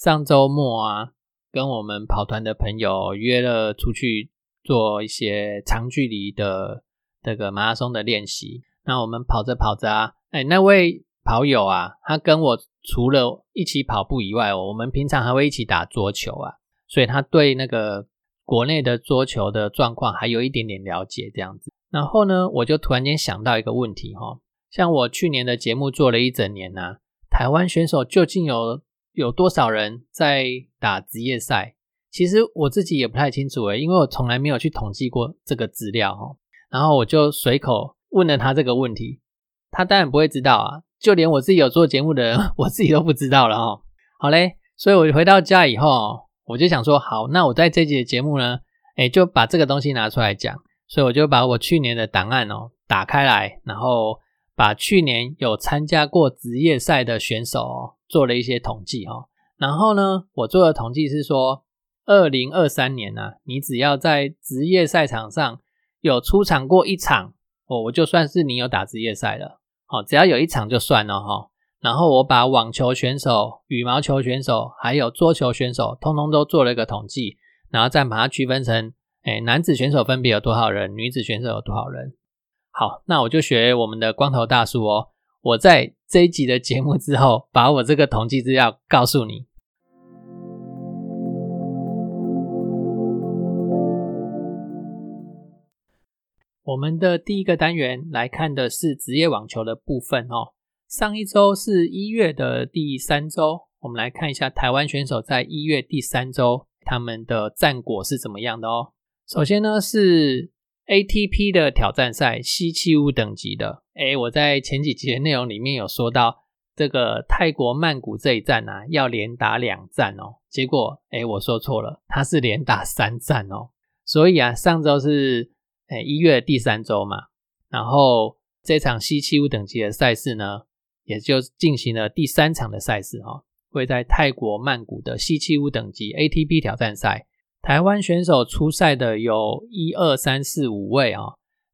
上周末啊，跟我们跑团的朋友约了出去做一些长距离的这个马拉松的练习。那我们跑着跑着啊，哎，那位跑友啊，他跟我除了一起跑步以外，我们平常还会一起打桌球啊，所以他对那个国内的桌球的状况还有一点点了解这样子。然后呢，我就突然间想到一个问题哈。像我去年的节目做了一整年呐，台湾选手究竟有有多少人在打职业赛？其实我自己也不太清楚诶，因为我从来没有去统计过这个资料哈。然后我就随口问了他这个问题，他当然不会知道啊，就连我自己有做节目的人，我自己都不知道了哈。好嘞，所以我回到家以后，我就想说，好，那我在这集的节目呢，哎，就把这个东西拿出来讲。所以我就把我去年的档案哦打开来，然后。把去年有参加过职业赛的选手哦做了一些统计哈，然后呢，我做的统计是说，二零二三年呢，你只要在职业赛场上有出场过一场，哦，我就算是你有打职业赛了，好，只要有一场就算了哈。然后我把网球选手、羽毛球选手还有桌球选手，通通都做了一个统计，然后再把它区分成，哎，男子选手分别有多少人，女子选手有多少人。好，那我就学我们的光头大叔哦。我在这一集的节目之后，把我这个统计资料告诉你。我们的第一个单元来看的是职业网球的部分哦。上一周是一月的第三周，我们来看一下台湾选手在一月第三周他们的战果是怎么样的哦。首先呢是。ATP 的挑战赛 C 七五等级的，哎，我在前几集的内容里面有说到，这个泰国曼谷这一站啊，要连打两站哦。结果，哎，我说错了，它是连打三站哦。所以啊，上周是哎一月第三周嘛，然后这场 C 七五等级的赛事呢，也就进行了第三场的赛事哈，会在泰国曼谷的 C 七五等级 ATP 挑战赛。台湾选手出赛的有一二三四五位啊，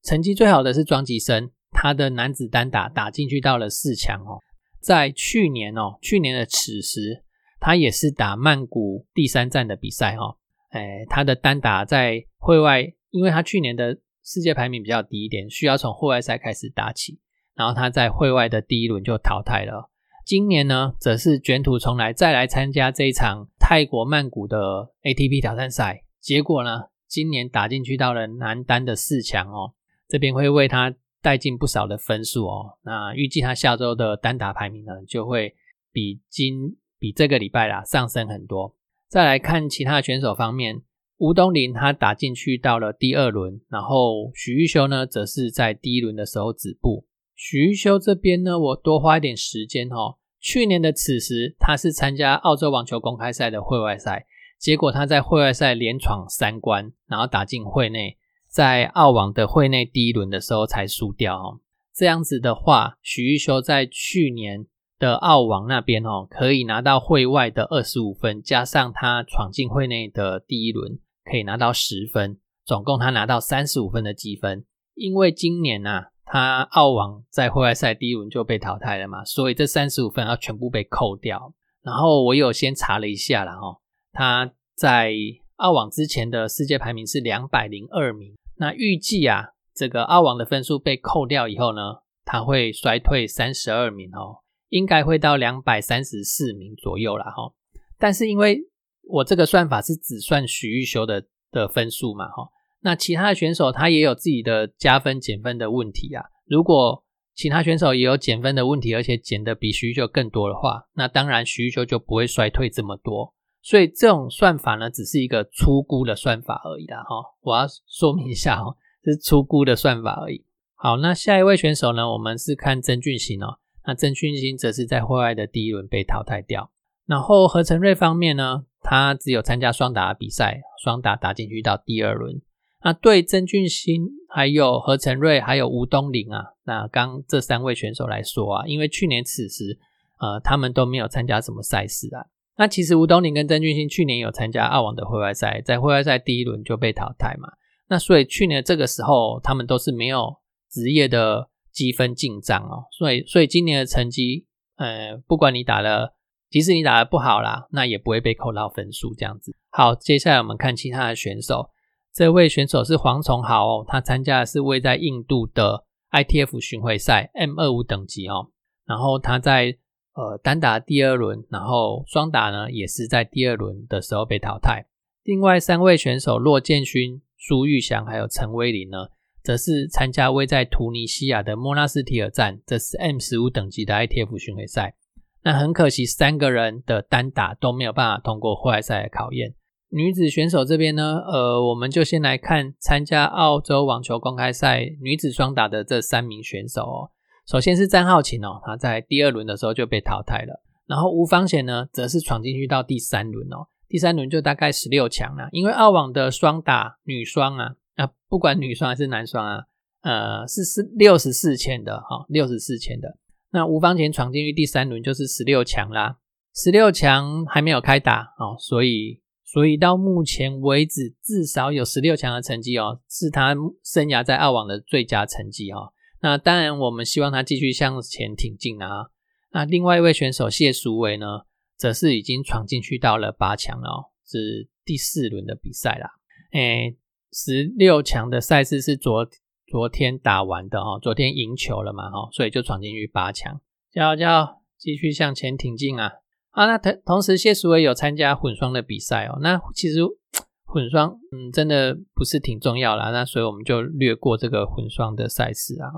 成绩最好的是庄吉生，他的男子单打打进去到了四强哦。在去年哦，去年的此时，他也是打曼谷第三站的比赛哈，哎，他的单打在会外，因为他去年的世界排名比较低一点，需要从户外赛开始打起，然后他在会外的第一轮就淘汰了。今年呢，则是卷土重来，再来参加这一场泰国曼谷的 ATP 挑战赛。结果呢，今年打进去到了男单的四强哦，这边会为他带进不少的分数哦。那预计他下周的单打排名呢，就会比今比这个礼拜啦上升很多。再来看其他选手方面，吴东林他打进去到了第二轮，然后许玉修呢，则是在第一轮的时候止步。许玉修这边呢，我多花一点时间哈。去年的此时，他是参加澳洲网球公开赛的会外赛，结果他在会外赛连闯三关，然后打进会内，在澳网的会内第一轮的时候才输掉哦。这样子的话，许玉修在去年的澳网那边哦，可以拿到会外的二十五分，加上他闯进会内的第一轮，可以拿到十分，总共他拿到三十五分的积分。因为今年呐。他澳网在户外赛第一轮就被淘汰了嘛，所以这三十五分要全部被扣掉。然后我有先查了一下了哈，他在澳网之前的世界排名是两百零二名。那预计啊，这个澳网的分数被扣掉以后呢，他会衰退三十二名哦，应该会到两百三十四名左右了哈。但是因为我这个算法是只算许玉修的的分数嘛哈。那其他的选手他也有自己的加分减分的问题啊。如果其他选手也有减分的问题，而且减的比徐秀更多的话，那当然徐秀就不会衰退这么多。所以这种算法呢，只是一个粗估的算法而已啦。哈。我要说明一下哦，是粗估的算法而已。好，那下一位选手呢，我们是看曾俊欣哦。那曾俊欣则是在户外的第一轮被淘汰掉。然后何成瑞方面呢，他只有参加双打比赛，双打打进去到第二轮。那对曾俊欣、还有何成瑞、还有吴东林啊，那刚这三位选手来说啊，因为去年此时呃他们都没有参加什么赛事啊。那其实吴东林跟曾俊欣去年有参加澳网的会外赛，在会外赛第一轮就被淘汰嘛。那所以去年这个时候他们都是没有职业的积分进账哦。所以所以今年的成绩，呃，不管你打了。即使你打的不好啦，那也不会被扣到分数这样子。好，接下来我们看其他的选手。这位选手是黄崇豪哦，他参加的是位在印度的 ITF 巡回赛 M 二五等级哦。然后他在呃单打第二轮，然后双打呢也是在第二轮的时候被淘汰。另外三位选手骆建勋、苏玉祥还有陈威林呢，则是参加位在突尼西亚的莫纳斯提尔站，这是 M 十五等级的 ITF 巡回赛。那很可惜，三个人的单打都没有办法通过户外赛的考验。女子选手这边呢，呃，我们就先来看参加澳洲网球公开赛女子双打的这三名选手哦。首先是詹浩琴哦，她在第二轮的时候就被淘汰了。然后吴芳贤呢，则是闯进去到第三轮哦。第三轮就大概十六强了，因为澳网的双打女双啊，啊，不管女双还是男双啊，呃，是是六十四签的哈，六十四签的。那吴方贤闯进去第三轮就是十六强啦，十六强还没有开打哦，所以所以到目前为止至少有十六强的成绩哦，是他生涯在澳网的最佳成绩哦。那当然我们希望他继续向前挺进啊。那另外一位选手谢淑伟呢，则是已经闯进去到了八强了哦，是第四轮的比赛啦。诶，十六强的赛事是昨。昨天打完的哈，昨天赢球了嘛哈，所以就闯进去八强，加油加油，继续向前挺进啊！啊，那同同时谢淑薇有参加混双的比赛哦。那其实混双嗯，真的不是挺重要啦，那所以我们就略过这个混双的赛事啊。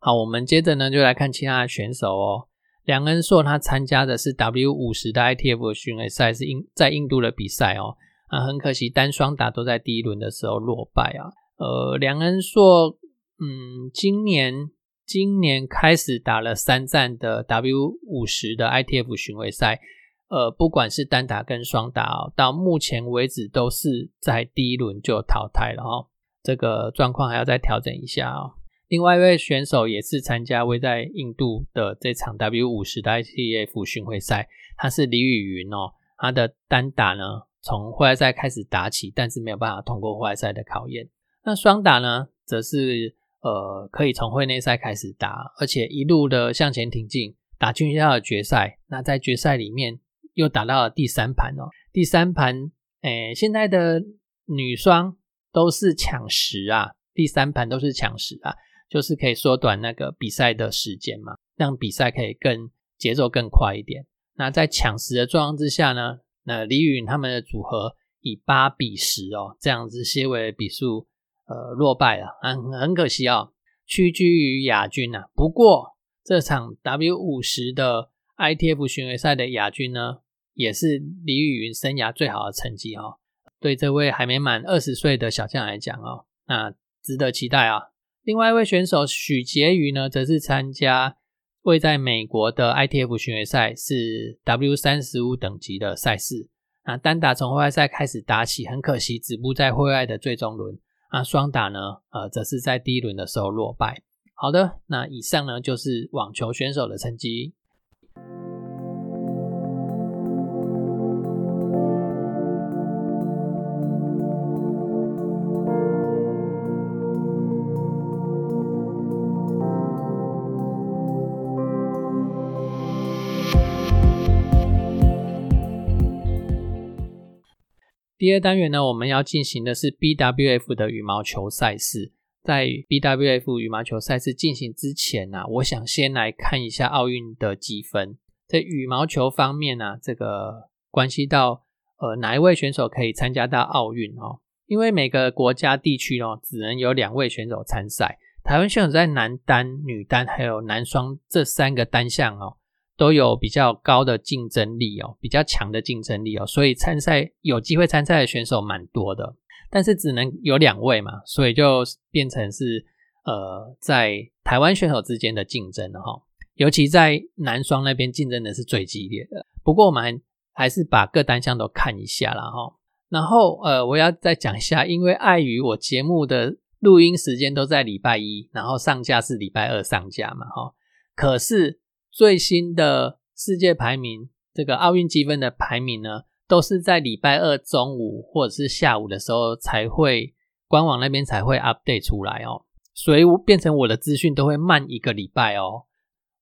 好，我们接着呢就来看其他的选手哦。梁恩硕他参加的是 W 五十的 ITF 巡回赛，是印在印度的比赛哦。啊，很可惜单双打都在第一轮的时候落败啊。呃，梁恩硕，嗯，今年今年开始打了三站的 W 五十的 ITF 巡回赛，呃，不管是单打跟双打哦，到目前为止都是在第一轮就淘汰了哈。这个状况还要再调整一下哦。另外一位选手也是参加位在印度的这场 W 五十的 ITF 巡回赛，他是李雨云哦。他的单打呢，从户外赛开始打起，但是没有办法通过户外赛的考验。那双打呢，则是呃可以从会内赛开始打，而且一路的向前挺进，打进去到了决赛。那在决赛里面又打到了第三盘哦，第三盘，诶，现在的女双都是抢十啊，第三盘都是抢十啊，就是可以缩短那个比赛的时间嘛，让比赛可以更节奏更快一点。那在抢十的状况之下呢，那李允他们的组合以八比十哦这样子些微的比数。呃，落败了，很很可惜啊，屈居于亚军呐。不过这场 W 五十的 ITF 巡回赛的亚军呢，也是李雨云生涯最好的成绩哦。对这位还没满二十岁的小将来讲哦，那值得期待啊。另外一位选手许婕妤呢，则是参加位在美国的 ITF 巡回赛，是 W 三十五等级的赛事。那单打从户外赛开始打起，很可惜止步在户外的最终轮。那双打呢？呃，则是在第一轮的时候落败。好的，那以上呢就是网球选手的成绩。第二单元呢，我们要进行的是 BWF 的羽毛球赛事。在 BWF 羽毛球赛事进行之前呢，我想先来看一下奥运的积分。在羽毛球方面呢，这个关系到呃哪一位选手可以参加到奥运哦？因为每个国家地区哦，只能有两位选手参赛。台湾选手在男单、女单还有男双这三个单项哦。都有比较高的竞争力哦，比较强的竞争力哦，所以参赛有机会参赛的选手蛮多的，但是只能有两位嘛，所以就变成是呃在台湾选手之间的竞争了哈，尤其在男双那边竞争的是最激烈的。不过我们还是把各单项都看一下了哈。然后呃，我要再讲一下，因为碍于我节目的录音时间都在礼拜一，然后上架是礼拜二上架嘛哈。可是最新的世界排名，这个奥运积分的排名呢，都是在礼拜二中午或者是下午的时候才会官网那边才会 update 出来哦，所以变成我的资讯都会慢一个礼拜哦。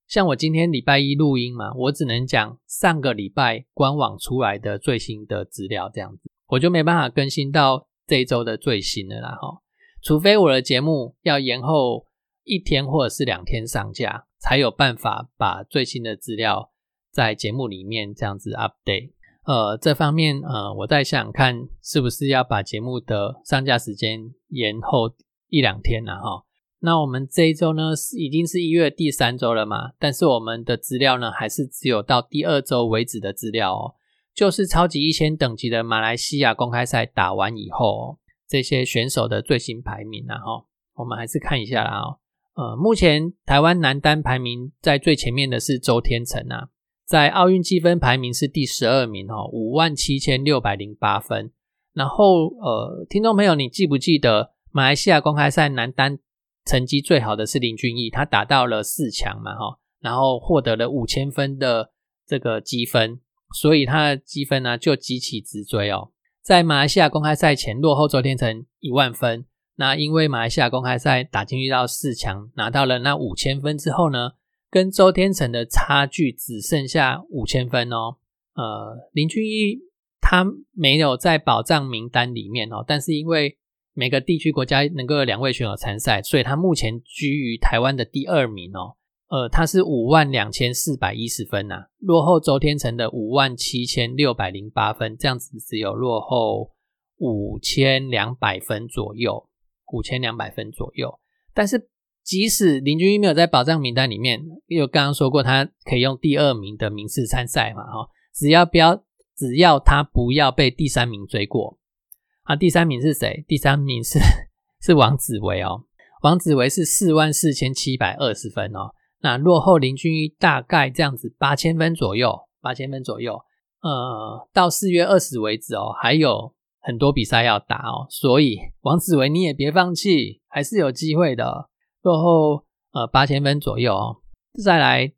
像我今天礼拜一录音嘛，我只能讲上个礼拜官网出来的最新的资料，这样子我就没办法更新到这一周的最新的啦哈。除非我的节目要延后一天或者是两天上架，才有办法把最新的资料在节目里面这样子 update。呃，这方面呃，我在想看是不是要把节目的上架时间延后一两天了哈。那我们这一周呢，是已经是一月第三周了嘛？但是我们的资料呢，还是只有到第二周为止的资料哦。就是超级一千等级的马来西亚公开赛打完以后，这些选手的最新排名啊，哈，我们还是看一下啦哦。呃，目前台湾男单排名在最前面的是周天成啊，在奥运积分排名是第十二名哦，五万七千六百零八分。然后呃，听众朋友，你记不记得马来西亚公开赛男单？成绩最好的是林俊逸，他打到了四强嘛，哈，然后获得了五千分的这个积分，所以他的积分呢就急起直追哦。在马来西亚公开赛前落后周天成一万分，那因为马来西亚公开赛打进去到四强，拿到了那五千分之后呢，跟周天成的差距只剩下五千分哦。呃，林俊逸他没有在保障名单里面哦，但是因为每个地区国家能够有两位选手参赛，所以他目前居于台湾的第二名哦。呃，他是五万两千四百一十分呐，落后周天成的五万七千六百零八分，这样子只有落后五千两百分左右，五千两百分左右。但是即使林俊逸没有在保障名单里面，因为刚刚说过他可以用第二名的名次参赛嘛，哈，只要不要只要他不要被第三名追过。啊，第三名是谁？第三名是是王子维哦，王子维是四万四千七百二十分哦，那落后林俊逸大概这样子八千分左右，八千分左右。呃，到四月二十为止哦，还有很多比赛要打哦，所以王子维你也别放弃，还是有机会的。落后呃八千分左右哦，再来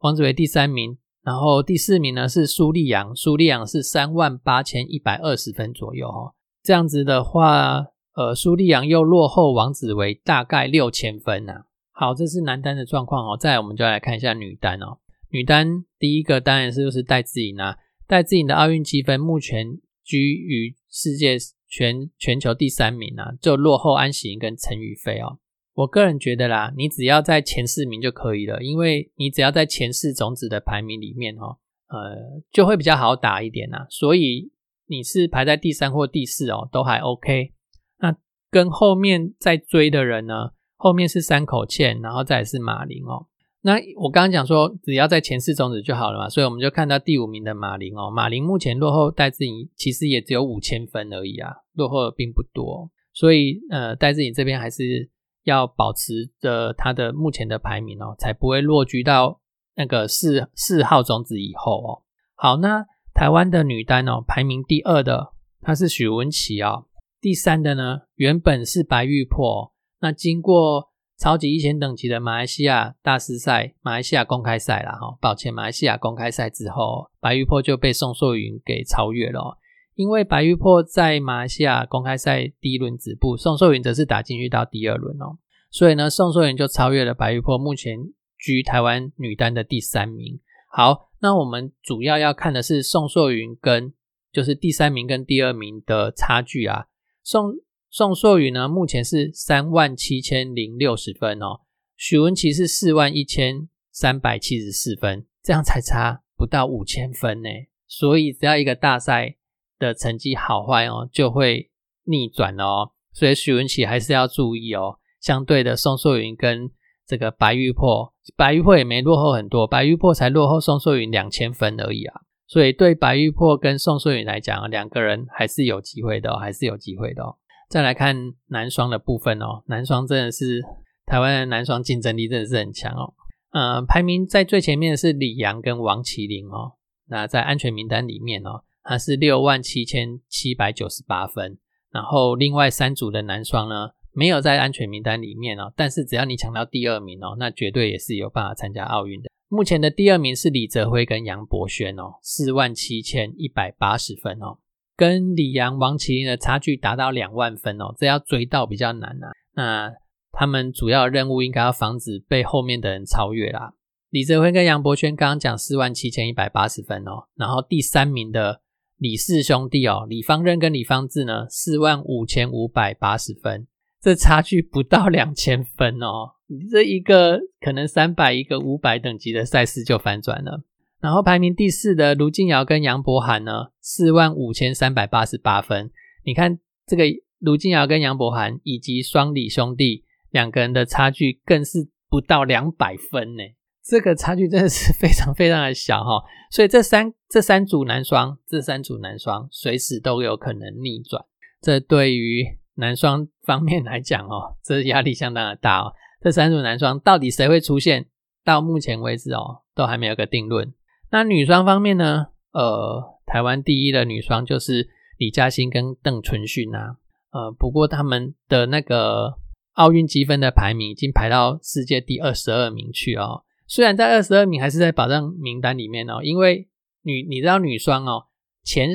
王子维第三名，然后第四名呢是苏立阳，苏立阳是三万八千一百二十分左右哦。这样子的话，呃，苏利扬又落后王子维大概六千分呐。好，这是男单的状况哦。再来，我们就来看一下女单哦。女单第一个当然是就是戴资颖啊，戴资颖的奥运积分目前居于世界全全球第三名啊，就落后安喜跟陈雨菲哦。我个人觉得啦，你只要在前四名就可以了，因为你只要在前四种子的排名里面哦，呃，就会比较好打一点呐。所以。你是排在第三或第四哦，都还 OK。那跟后面在追的人呢？后面是三口茜，然后再是马林哦。那我刚刚讲说，只要在前四种子就好了嘛，所以我们就看到第五名的马林哦。马林目前落后戴志颖，其实也只有五千分而已啊，落后的并不多。所以呃，戴志颖这边还是要保持着他的目前的排名哦，才不会落居到那个四四号种子以后哦。好，那。台湾的女单哦，排名第二的她是许文琪哦，第三的呢原本是白玉珀。那经过超级一千等级的马来西亚大师赛、马来西亚公开赛啦，哈，抱歉，马来西亚公开赛之后，白玉珀就被宋硕云给超越了。因为白玉珀在马来西亚公开赛第一轮止步，宋硕云则是打进去到第二轮哦，所以呢，宋硕云就超越了白玉珀，目前居台湾女单的第三名。好。那我们主要要看的是宋硕云跟就是第三名跟第二名的差距啊。宋宋硕宇呢，目前是三万七千零六十分哦，许文琪是四万一千三百七十四分，这样才差不到五千分呢。所以只要一个大赛的成绩好坏哦，就会逆转哦。所以许文琪还是要注意哦。相对的，宋硕云跟这个白玉珀，白玉珀也没落后很多，白玉珀才落后宋硕云两千分而已啊，所以对白玉珀跟宋硕云来讲，两个人还是有机会的哦，还是有机会的哦。再来看男双的部分哦，男双真的是台湾的男双竞争力真的是很强哦。呃，排名在最前面的是李阳跟王麒麟哦，那在安全名单里面哦，他是六万七千七百九十八分。然后另外三组的男双呢，没有在安全名单里面哦，但是只要你抢到第二名哦，那绝对也是有办法参加奥运的。目前的第二名是李泽辉跟杨博轩哦，四万七千一百八十分哦，跟李阳、王麒麟的差距达到两万分哦，这要追到比较难啊。那他们主要任务应该要防止被后面的人超越啦。李泽辉跟杨博轩刚刚讲四万七千一百八十分哦，然后第三名的李氏兄弟哦，李方任跟李方志呢，四万五千五百八十分，这差距不到两千分哦。这一个可能三百，一个五百等级的赛事就反转了。然后排名第四的卢静瑶跟杨博涵呢，四万五千三百八十八分。你看这个卢静瑶跟杨博涵以及双李兄弟两个人的差距更是不到两百分呢。这个差距真的是非常非常的小哈。所以这三这三组男双，这三组男双随时都有可能逆转。这对于男双方面来讲哦，这压力相当的大哦。这三组男双到底谁会出现？到目前为止哦，都还没有个定论。那女双方面呢？呃，台湾第一的女双就是李嘉欣跟邓淳勋啊。呃，不过他们的那个奥运积分的排名已经排到世界第二十二名去哦。虽然在二十二名，还是在保障名单里面哦。因为女，你知道女双哦，前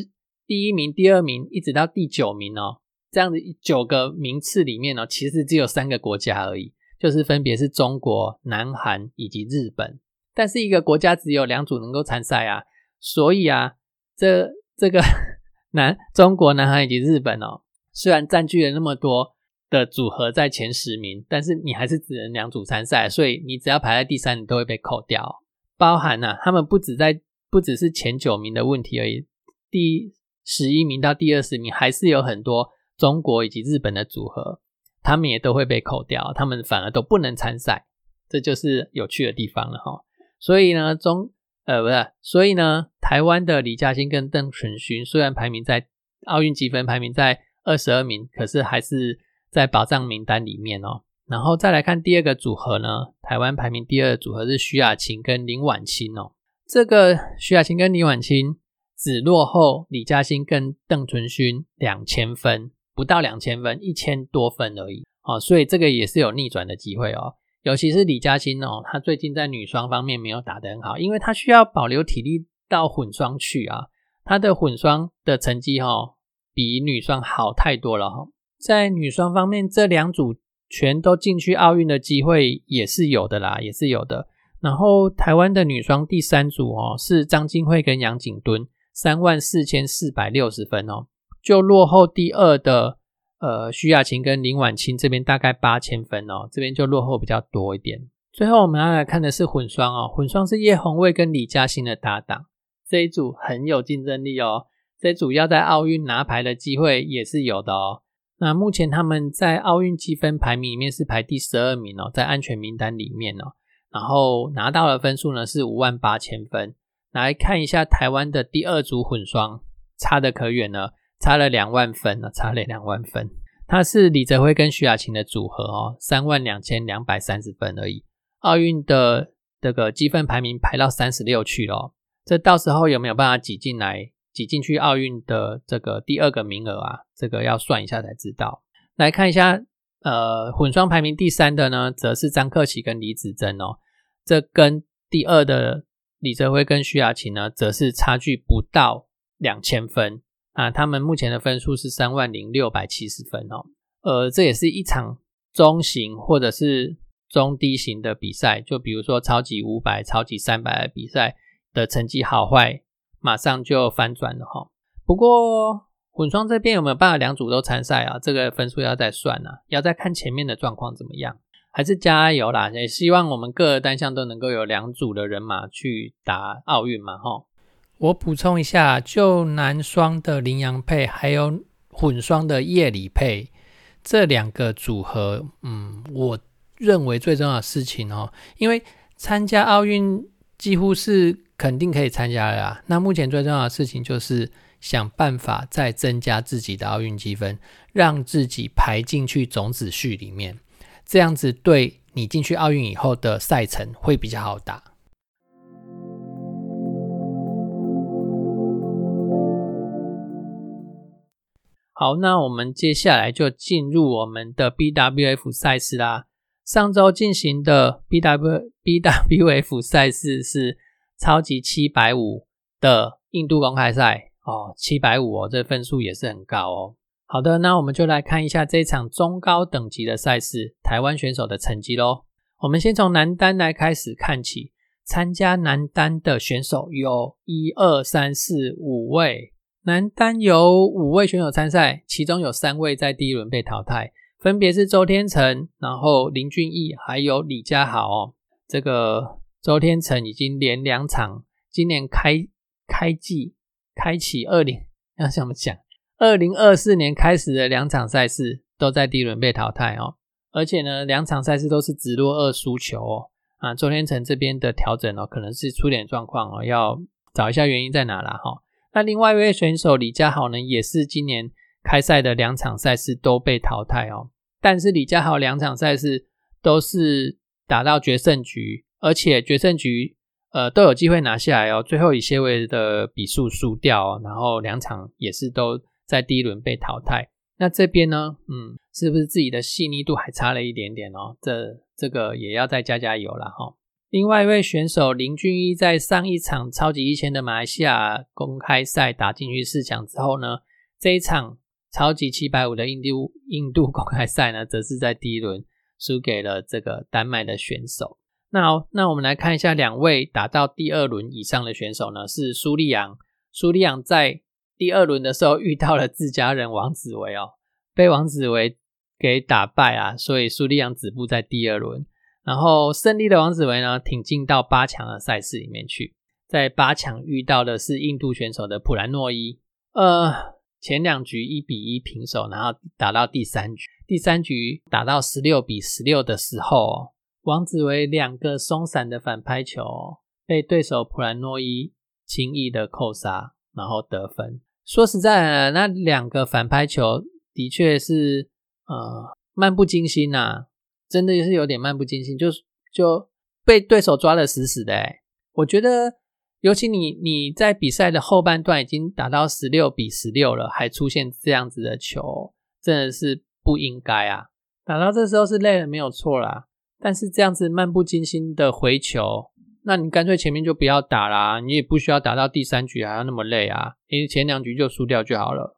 第一名、第二名一直到第九名哦，这样子九个名次里面哦，其实只有三个国家而已。就是分别是中国、南韩以及日本，但是一个国家只有两组能够参赛啊，所以啊，这这个 南中国、南韩以及日本哦，虽然占据了那么多的组合在前十名，但是你还是只能两组参赛，所以你只要排在第三，你都会被扣掉。包含呢，他们不止在不只是前九名的问题而已，第十一名到第二十名还是有很多中国以及日本的组合。他们也都会被扣掉，他们反而都不能参赛，这就是有趣的地方了哈。所以呢，中呃不是，所以呢，台湾的李嘉欣跟邓淳勋虽然排名在奥运积分排名在二十二名，可是还是在保障名单里面哦。然后再来看第二个组合呢，台湾排名第二的组合是徐雅琴跟林婉清哦。这个徐雅琴跟林婉清只落后李嘉欣跟邓淳勋两千分。不到两千分，一千多分而已，哦，所以这个也是有逆转的机会哦。尤其是李嘉欣哦，她最近在女双方面没有打得很好，因为她需要保留体力到混双去啊。她的混双的成绩哈，比女双好太多了哈。在女双方面，这两组全都进去奥运的机会也是有的啦，也是有的。然后台湾的女双第三组哦，是张金惠跟杨景敦，三万四千四百六十分哦。就落后第二的呃徐雅琴跟林婉清这边大概八千分哦，这边就落后比较多一点。最后我们要来看的是混双哦，混双是叶红卫跟李嘉欣的搭档，这一组很有竞争力哦，这组要在奥运拿牌的机会也是有的哦。那目前他们在奥运积分排名里面是排第十二名哦，在安全名单里面哦，然后拿到的分数呢是五万八千分。来看一下台湾的第二组混双，差的可远了。差了两万分呢，差了两万分。他是李泽辉跟徐雅琴的组合哦，三万两千两百三十分而已。奥运的这个积分排名排到三十六去了，这到时候有没有办法挤进来，挤进去奥运的这个第二个名额啊？这个要算一下才知道。来看一下，呃，混双排名第三的呢，则是张克奇跟李子珍哦。这跟第二的李泽辉跟徐雅琴呢，则是差距不到两千分。啊，他们目前的分数是三万零六百七十分哦，呃，这也是一场中型或者是中低型的比赛，就比如说超级五百、超级三百的比赛的成绩好坏，马上就翻转了哈。不过混双这边有没有办法两组都参赛啊？这个分数要再算啊，要再看前面的状况怎么样，还是加油啦！也希望我们各个单项都能够有两组的人马去打奥运嘛，哈。我补充一下，就男双的林洋配，还有混双的叶里配这两个组合，嗯，我认为最重要的事情哦，因为参加奥运几乎是肯定可以参加的，那目前最重要的事情就是想办法再增加自己的奥运积分，让自己排进去种子序里面，这样子对你进去奥运以后的赛程会比较好打。好，那我们接下来就进入我们的 BWF 赛事啦。上周进行的 BW BWF 赛事是超级七百五的印度公开赛哦，七百五哦，这分数也是很高哦。好的，那我们就来看一下这场中高等级的赛事，台湾选手的成绩喽。我们先从男单来开始看起，参加男单的选手有一二三四五位。男单有五位选手参赛，其中有三位在第一轮被淘汰，分别是周天成、然后林俊逸还有李佳豪哦。这个周天成已经连两场，今年开开季开启二零要怎么讲？二零二四年开始的两场赛事都在第一轮被淘汰哦，而且呢，两场赛事都是直落二输球哦。啊，周天成这边的调整哦，可能是出点状况哦，要找一下原因在哪啦哈。那另外一位选手李佳豪呢，也是今年开赛的两场赛事都被淘汰哦。但是李佳豪两场赛事都是打到决胜局，而且决胜局呃都有机会拿下来哦。最后以些微的比数输掉，然后两场也是都在第一轮被淘汰。那这边呢，嗯，是不是自己的细腻度还差了一点点哦？这这个也要再加加油了哈。另外一位选手林俊一在上一场超级一千的马来西亚公开赛打进去四强之后呢，这一场超级七百五的印度 印度公开赛呢，则是在第一轮输给了这个丹麦的选手。那好那我们来看一下两位打到第二轮以上的选手呢，是苏利昂。苏利昂在第二轮的时候遇到了自家人王子维哦，被王子维给打败啊，所以苏利昂止步在第二轮。然后胜利的王子维呢，挺进到八强的赛事里面去，在八强遇到的是印度选手的普兰诺伊，呃，前两局一比一平手，然后打到第三局，第三局打到十六比十六的时候，王子维两个松散的反拍球被对手普兰诺伊轻易的扣杀，然后得分。说实在，那两个反拍球的确是呃漫不经心呐。真的是有点漫不经心，就就被对手抓的死死的哎！我觉得，尤其你你在比赛的后半段已经打到十六比十六了，还出现这样子的球，真的是不应该啊！打到这时候是累了没有错啦，但是这样子漫不经心的回球，那你干脆前面就不要打啦，你也不需要打到第三局还要那么累啊，因为前两局就输掉就好了。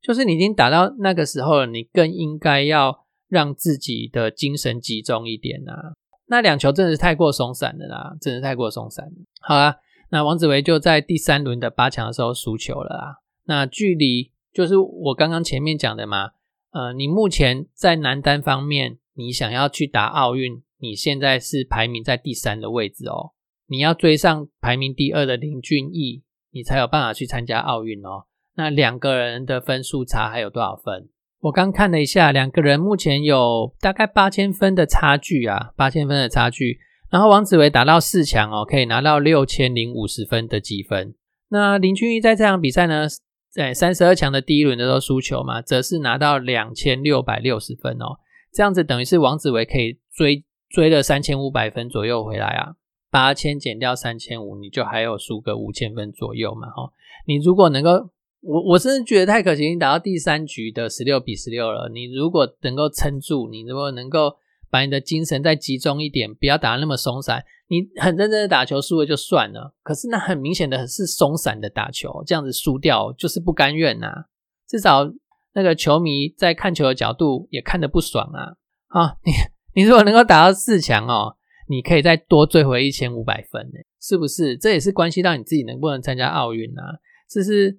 就是你已经打到那个时候了，你更应该要。让自己的精神集中一点啊！那两球真的是太过松散了啦，真的太过松散。好啦，那王子维就在第三轮的八强的时候输球了啊。那距离就是我刚刚前面讲的嘛，呃，你目前在男单方面，你想要去打奥运，你现在是排名在第三的位置哦。你要追上排名第二的林俊逸，你才有办法去参加奥运哦。那两个人的分数差还有多少分？我刚看了一下，两个人目前有大概八千分的差距啊，八千分的差距。然后王子维打到四强哦，可以拿到六千零五十分的积分。那林俊逸在这场比赛呢，在三十二强的第一轮的时候输球嘛，则是拿到两千六百六十分哦。这样子等于是王子维可以追追了三千五百分左右回来啊。八千减掉三千五，你就还有输个五千分左右嘛。哈，你如果能够。我我真的觉得太可惜，你打到第三局的十六比十六了。你如果能够撑住，你如果能够把你的精神再集中一点，不要打那么松散，你很认真的打球输了就算了。可是那很明显的是松散的打球，这样子输掉就是不甘愿呐。至少那个球迷在看球的角度也看得不爽啊。啊，你你如果能够打到四强哦，你可以再多追回一千五百分呢，是不是？这也是关系到你自己能不能参加奥运啊。这是。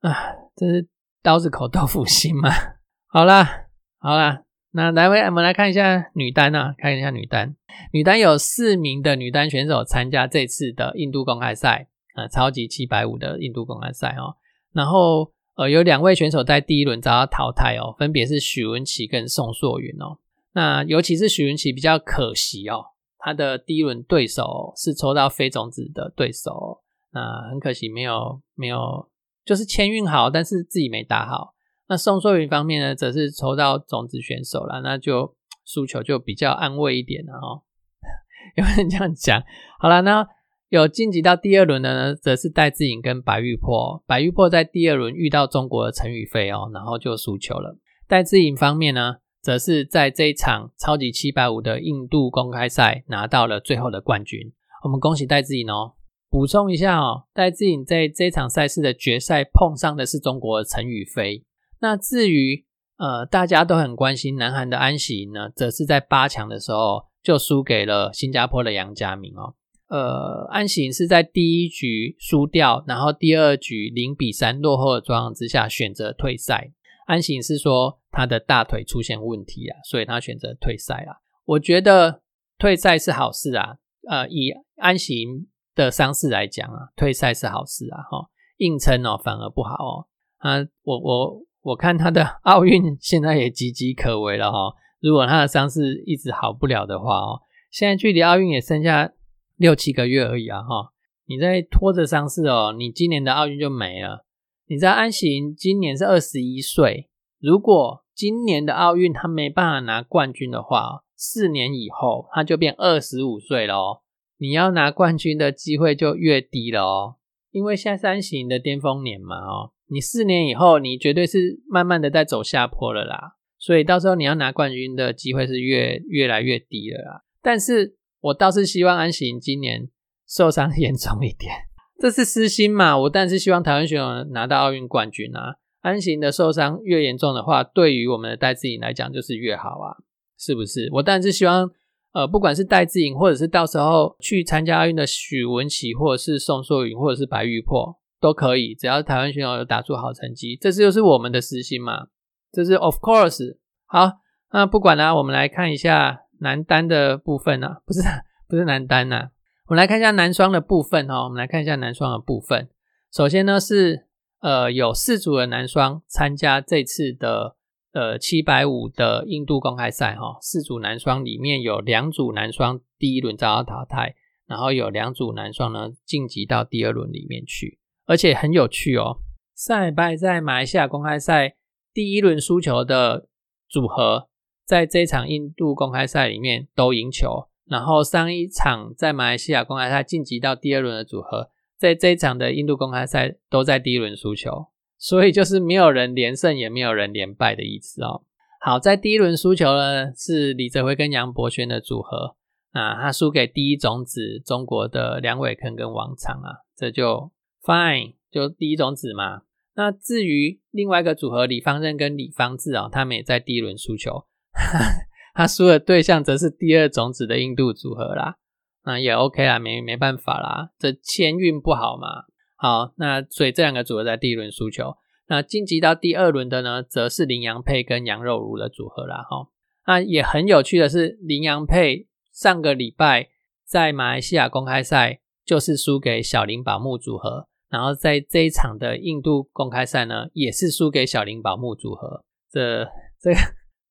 啊，这是刀子口豆腐心嘛？好啦，好啦，那来，我们来看一下女单啊，看一下女单。女单有四名的女单选手参加这次的印度公开赛啊，超级七百五的印度公开赛哦。然后呃，有两位选手在第一轮遭到淘汰哦，分别是许文琪跟宋硕云哦。那尤其是许文琪比较可惜哦，他的第一轮对手是抽到非种子的对手，那很可惜没有没有。就是签运好，但是自己没打好。那宋硕云方面呢，则是抽到种子选手了，那就输球就比较安慰一点了哦。有人这样讲，好了，那有晋级到第二轮的呢，则是戴志颖跟白玉珀。白玉珀在第二轮遇到中国的陈宇飞哦，然后就输球了。戴志颖方面呢，则是在这一场超级七百五的印度公开赛拿到了最后的冠军。我们恭喜戴志颖哦！补充一下哦，戴志颖在这场赛事的决赛碰上的是中国的陈宇飞。那至于呃，大家都很关心南韩的安喜莹呢，则是在八强的时候就输给了新加坡的杨家明哦。呃，安行是在第一局输掉，然后第二局零比三落后的状况之下选择退赛。安行是说他的大腿出现问题啊，所以他选择退赛啊。我觉得退赛是好事啊。呃，以安行的伤势来讲啊，退赛是好事啊。哈，硬撑哦反而不好哦。啊，我我我看他的 奥运现在也岌岌可危了哈。如果他的伤势一直好不了的话哦，现在距离奥运也剩下。六七个月而已啊，哈！你在拖着伤势哦，你今年的奥运就没了。你知道安行今年是二十一岁，如果今年的奥运他没办法拿冠军的话，四年以后他就变二十五岁了哦。你要拿冠军的机会就越低了哦，因为现在是安行的巅峰年嘛，哦，你四年以后你绝对是慢慢的在走下坡了啦，所以到时候你要拿冠军的机会是越越来越低了啦。但是。我倒是希望安行今年受伤严重一点，这是私心嘛？我但是希望台湾选手拿到奥运冠军啊！安行的受伤越严重的话，对于我们的戴志颖来讲就是越好啊，是不是？我当然是希望，呃，不管是戴志颖，或者是到时候去参加奥运的许文琪，或者是宋硕云，或者是白玉珀，都可以，只要台湾选手有打出好成绩，这是就是我们的私心嘛？这是 of course。好，那不管啦，我们来看一下。男单的部分呢，不是不是男单呐，我们来看一下男双的部分哦。我们来看一下男双的部分。首先呢是呃有四组的男双参加这次的呃七百五的印度公开赛哈。四组男双里面有两组男双第一轮遭到淘汰，然后有两组男双呢晋级到第二轮里面去，而且很有趣哦。上礼拜在马来西亚公开赛第一轮输球的组合。在这场印度公开赛里面都赢球，然后上一场在马来西亚公开赛晋级到第二轮的组合，在这一场的印度公开赛都在第一轮输球，所以就是没有人连胜，也没有人连败的意思哦。好，在第一轮输球呢是李泽辉跟杨博轩的组合，啊，他输给第一种子中国的梁伟坑跟王昶啊，这就 fine，就第一种子嘛。那至于另外一个组合李方任跟李方志啊，他们也在第一轮输球。他输的对象则是第二种子的印度组合啦，那也 OK 啦，没没办法啦，这签运不好嘛。好，那所以这两个组合在第一轮输球，那晋级到第二轮的呢，则是林洋配跟羊肉如的组合啦。哈，那也很有趣的是，林洋配上个礼拜在马来西亚公开赛就是输给小林宝木组合，然后在这一场的印度公开赛呢，也是输给小林宝木组合。这这个。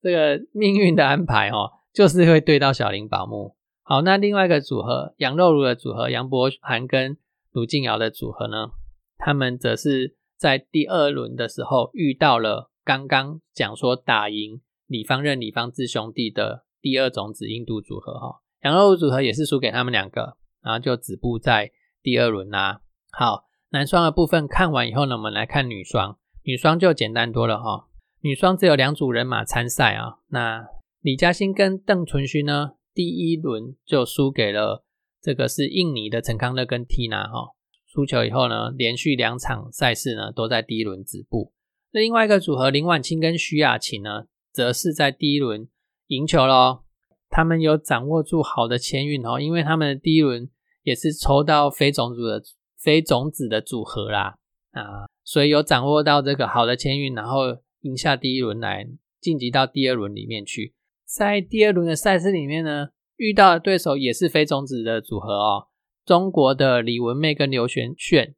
这个命运的安排哦，就是会对到小林宝木。好，那另外一个组合羊肉如的组合杨博涵跟卢静瑶的组合呢，他们则是在第二轮的时候遇到了刚刚讲说打赢李方任李方志兄弟的第二种子印度组合哈，杨肉组合也是输给他们两个，然后就止步在第二轮啦。好，男双的部分看完以后呢，我们来看女双，女双就简单多了哈。女双只有两组人马参赛啊，那李嘉欣跟邓淳勋呢，第一轮就输给了这个是印尼的陈康乐跟 Tina 哈，输球以后呢，连续两场赛事呢都在第一轮止步。那另外一个组合林婉清跟徐雅琴呢，则是在第一轮赢球喽。他们有掌握住好的签运哦，因为他们的第一轮也是抽到非种子的非种子的组合啦啊，所以有掌握到这个好的签运，然后。赢下第一轮来晋级到第二轮里面去，在第二轮的赛事里面呢，遇到的对手也是非种子的组合哦，中国的李文妹跟刘璇璇，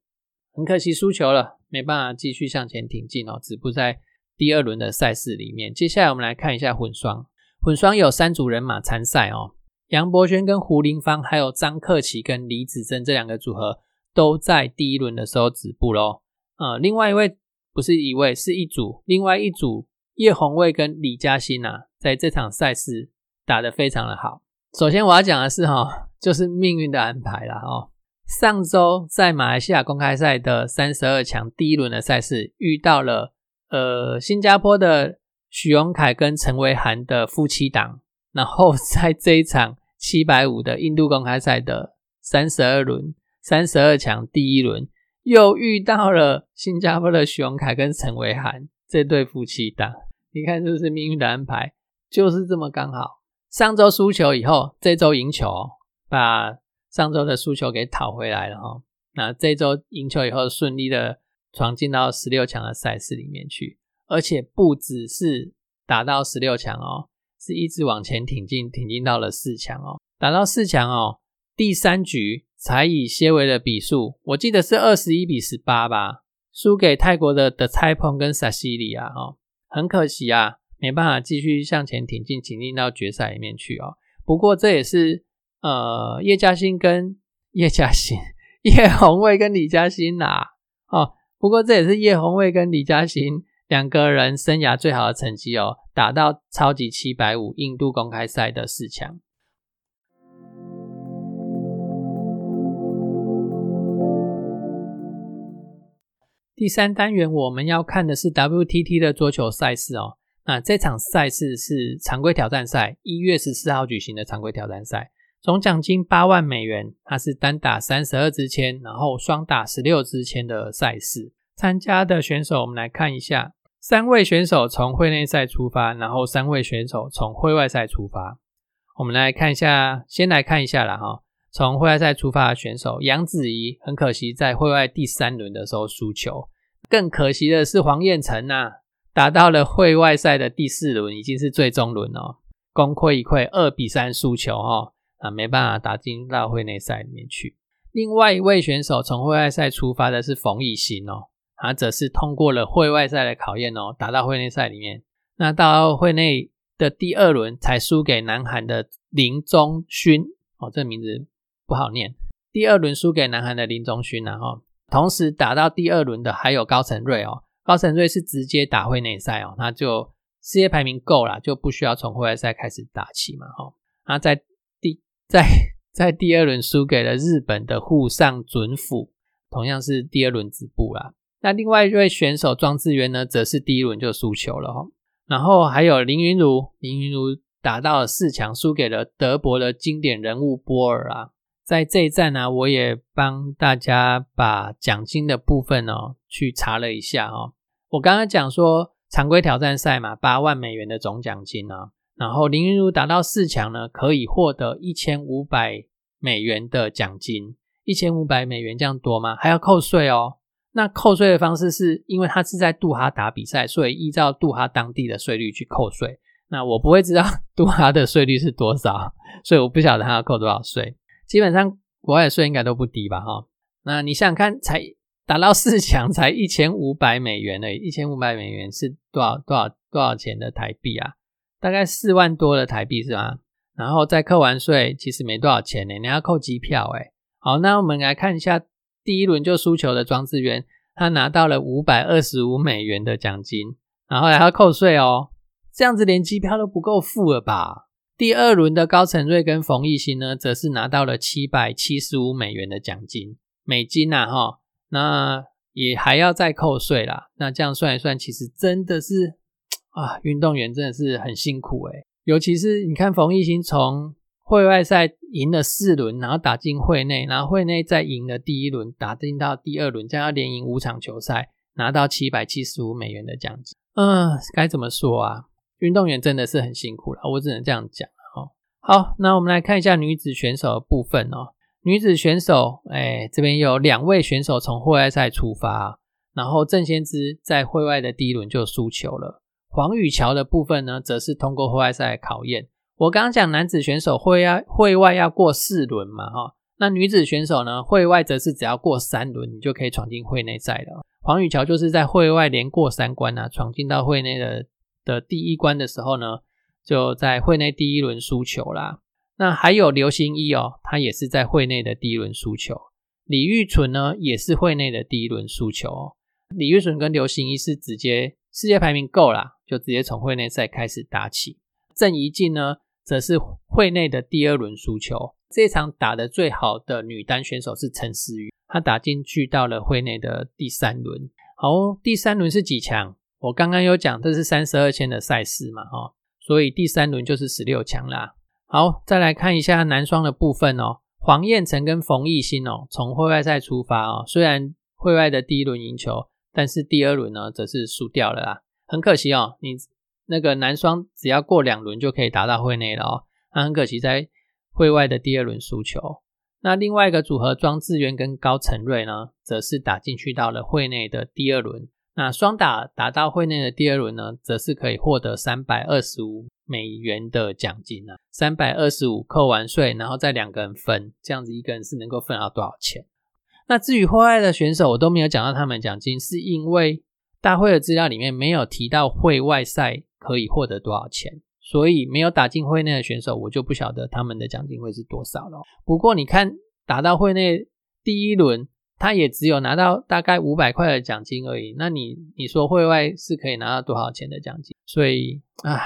很可惜输球了，没办法继续向前挺进哦，止步在第二轮的赛事里面。接下来我们来看一下混双，混双有三组人马参赛哦，杨博轩跟胡林芳，还有张克奇跟李子珍这两个组合都在第一轮的时候止步喽。呃，另外一位。不是一位，是一组。另外一组叶红卫跟李嘉欣啊，在这场赛事打得非常的好。首先我要讲的是哈，就是命运的安排了哦。上周在马来西亚公开赛的三十二强第一轮的赛事，遇到了呃新加坡的许荣凯跟陈维涵的夫妻档，然后在这一场七百五的印度公开赛的三十二轮三十二强第一轮，又遇到了新加坡的许荣凯跟陈维涵这对夫妻档。你看，这是命运的安排，就是这么刚好。上周输球以后，这周赢球，把上周的输球给讨回来了哈。那这周赢球以后，顺利的闯进到十六强的赛事里面去，而且不只是打到十六强哦，是一直往前挺进，挺进到了四强哦。打到四强哦，第三局才以些微的比数，我记得是二十一比十八吧，输给泰国的的蔡鹏跟萨西里亚哦，很可惜啊。没办法继续向前挺进，挺进到决赛里面去哦。不过这也是呃叶嘉欣跟叶嘉欣、叶红卫跟李嘉欣呐哦。不过这也是叶红卫跟李嘉欣两个人生涯最好的成绩哦，打到超级七百五印度公开赛的四强。第三单元我们要看的是 WTT 的桌球赛事哦。那这场赛事是常规挑战赛，一月十四号举行的常规挑战赛，总奖金八万美元。它是单打三十二支签，然后双打十六支签的赛事。参加的选手，我们来看一下，三位选手从会内赛出发，然后三位选手从会外赛出发。我们来看一下，先来看一下了哈。从会外赛出发的选手杨子怡，很可惜在会外第三轮的时候输球。更可惜的是黄彦成呐。打到了会外赛的第四轮，已经是最终轮哦，功亏一篑，二比三输球哦，啊，没办法打进到会内赛里面去。另外一位选手从会外赛出发的是冯艺兴哦，他则是通过了会外赛的考验哦，打到会内赛里面。那到会内的第二轮才输给南韩的林中勋哦，这名字不好念。第二轮输给南韩的林中勋，然后同时打到第二轮的还有高成瑞哦。高成瑞是直接打会内赛哦，他就世界排名够了，就不需要从会外赛开始打起嘛，哈。那在第在在第二轮输给了日本的沪上准辅，同样是第二轮止步啦。那另外一位选手庄智渊呢，则是第一轮就输球了哈。然后还有林云如，林云如打到了四强，输给了德国的经典人物波尔啊。在这一站呢，我也帮大家把奖金的部分哦去查了一下哦。我刚刚讲说常规挑战赛嘛，八万美元的总奖金呢，然后林云如达到四强呢，可以获得一千五百美元的奖金。一千五百美元这样多吗？还要扣税哦。那扣税的方式是因为他是在杜哈打比赛，所以依照杜哈当地的税率去扣税。那我不会知道 杜哈的税率是多少，所以我不晓得他要扣多少税。基本上国外的税应该都不低吧，哈。那你想想看，才打到四强才一千五百美元呢，一千五百美元是多少多少多少钱的台币啊？大概四万多的台币是吧？然后再扣完税，其实没多少钱呢。你要扣机票哎。好，那我们来看一下第一轮就输球的庄智渊，他拿到了五百二十五美元的奖金，然后还要扣税哦，这样子连机票都不够付了吧？第二轮的高成瑞跟冯艺兴呢，则是拿到了七百七十五美元的奖金，美金呐哈，那也还要再扣税啦。那这样算一算，其实真的是啊，运动员真的是很辛苦诶尤其是你看冯艺兴从会外赛赢了四轮，然后打进会内，然后会内再赢了第一轮，打进到第二轮，将要连赢五场球赛，拿到七百七十五美元的奖金。嗯，该怎么说啊？运动员真的是很辛苦了，我只能这样讲哦。好，那我们来看一下女子选手的部分哦。女子选手，哎，这边有两位选手从户外赛出发，然后郑先知在会外的第一轮就输球了。黄宇桥的部分呢，则是通过户外赛考验。我刚刚讲男子选手会要会外要过四轮嘛，哈，那女子选手呢，会外则是只要过三轮，你就可以闯进会内赛了。黄宇桥就是在会外连过三关啊，闯进到会内的。的第一关的时候呢，就在会内第一轮输球啦。那还有刘星一哦，他也是在会内的第一轮输球。李玉纯呢，也是会内的第一轮输球。李玉纯跟刘星一是直接世界排名够啦，就直接从会内赛开始打起。郑怡静呢，则是会内的第二轮输球。这场打的最好的女单选手是陈思雨，她打进去到了会内的第三轮。好，第三轮是几强？我刚刚有讲，这是三十二千的赛事嘛，哈，所以第三轮就是十六强啦。好，再来看一下男双的部分哦。黄彦成跟冯艺兴哦，从会外赛出发哦，虽然会外的第一轮赢球，但是第二轮呢，则是输掉了啦，很可惜哦。你那个男双只要过两轮就可以达到会内了哦，那很可惜在会外的第二轮输球。那另外一个组合庄智渊跟高成瑞呢，则是打进去到了会内的第二轮。那双打打到会内的第二轮呢，则是可以获得三百二十五美元的奖金啊，三百二十五扣完税，然后再两个人分，这样子一个人是能够分到多少钱？那至于会外的选手，我都没有讲到他们奖金，是因为大会的资料里面没有提到会外赛可以获得多少钱，所以没有打进会内的选手，我就不晓得他们的奖金会是多少了。不过你看，打到会内第一轮。他也只有拿到大概五百块的奖金而已。那你你说会外是可以拿到多少钱的奖金？所以啊，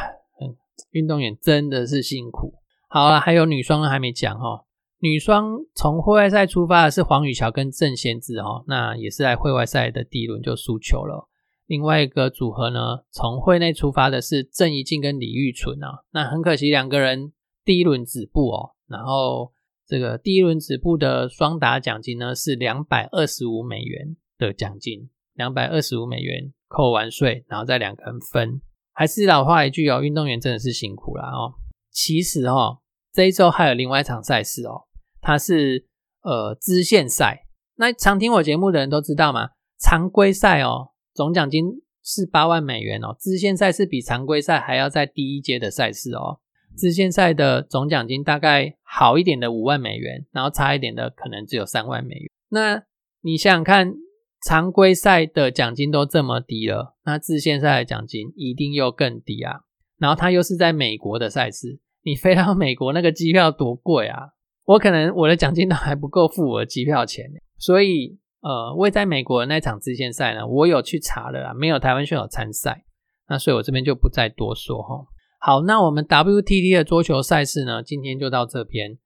运动员真的是辛苦。好了，还有女双还没讲哈。女双从会外赛出发的是黄宇乔跟郑贤志哈，那也是在会外赛的第一轮就输球了。另外一个组合呢，从会内出发的是郑怡静跟李玉纯啊，那很可惜两个人第一轮止步哦，然后。这个第一轮止步的双打奖金呢是两百二十五美元的奖金，两百二十五美元扣完税，然后再两个人分。还是老话一句哦，运动员真的是辛苦了哦。其实哦，这一周还有另外一场赛事哦，它是呃支线赛。那常听我节目的人都知道嘛，常规赛哦总奖金是八万美元哦，支线赛是比常规赛还要在低一阶的赛事哦。支线赛的总奖金大概好一点的五万美元，然后差一点的可能只有三万美元。那你想想看，常规赛的奖金都这么低了，那自线赛的奖金一定又更低啊！然后它又是在美国的赛事，你飞到美国那个机票多贵啊！我可能我的奖金都还不够付我的机票钱，所以呃，我在美国的那场自线赛呢，我有去查了，没有台湾选手参赛，那所以我这边就不再多说哈。好，那我们 WTT 的桌球赛事呢，今天就到这边。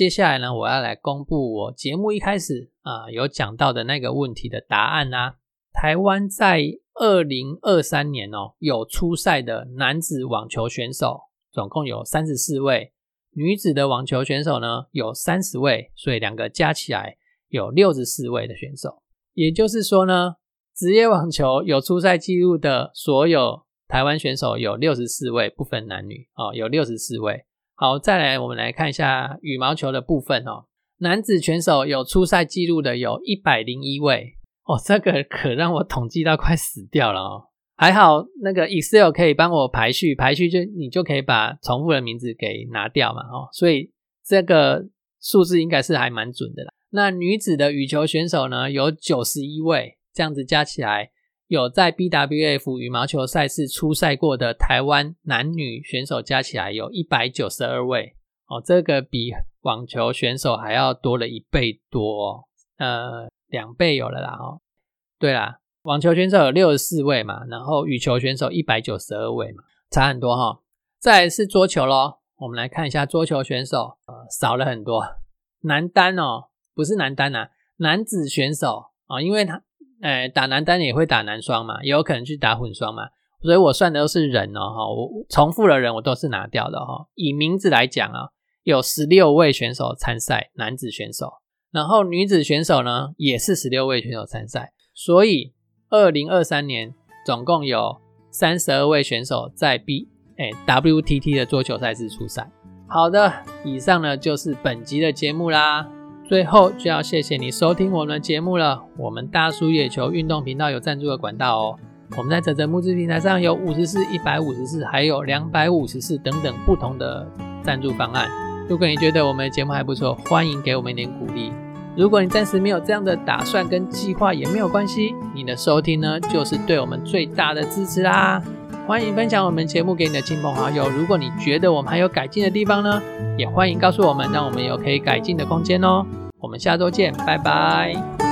接下来呢，我要来公布我节目一开始啊有讲到的那个问题的答案啊。台湾在二零二三年哦，有出赛的男子网球选手总共有三十四位，女子的网球选手呢有三十位，所以两个加起来有六十四位的选手。也就是说呢，职业网球有出赛记录的所有台湾选手有六十四位，不分男女哦，有六十四位。好，再来我们来看一下羽毛球的部分哦，男子选手有出赛记录的有一百零一位哦，这个可让我统计到快死掉了哦。还好那个 Excel 可以帮我排序，排序就你就可以把重复的名字给拿掉嘛哦，所以这个数字应该是还蛮准的啦。那女子的羽球选手呢，有九十一位，这样子加起来，有在 BWF 羽毛球赛事出赛过的台湾男女选手加起来有一百九十二位哦，这个比网球选手还要多了一倍多，呃，两倍有了啦哦。对啦，网球选手有六十四位嘛，然后羽球选手一百九十二位嘛，差很多哈。再来是桌球咯，我们来看一下桌球选手，呃，少了很多，男单哦。不是男单啊，男子选手啊，因为他，呃，打男单也会打男双嘛，也有可能去打混双嘛，所以我算的都是人哦，哈，我重复的人我都是拿掉的哈。以名字来讲啊，有十六位选手参赛，男子选手，然后女子选手呢也是十六位选手参赛，所以二零二三年总共有三十二位选手在 B 哎 WTT 的桌球赛事出赛。好的，以上呢就是本集的节目啦。最后就要谢谢你收听我们的节目了。我们大叔野球运动频道有赞助的管道哦。我们在泽泽募资平台上有五十四、一百五十四，还有两百五十四等等不同的赞助方案。如果你觉得我们的节目还不错，欢迎给我们一点鼓励。如果你暂时没有这样的打算跟计划也没有关系，你的收听呢就是对我们最大的支持啦。欢迎分享我们节目给你的亲朋好友。如果你觉得我们还有改进的地方呢，也欢迎告诉我们，让我们有可以改进的空间哦。我们下周见，拜拜。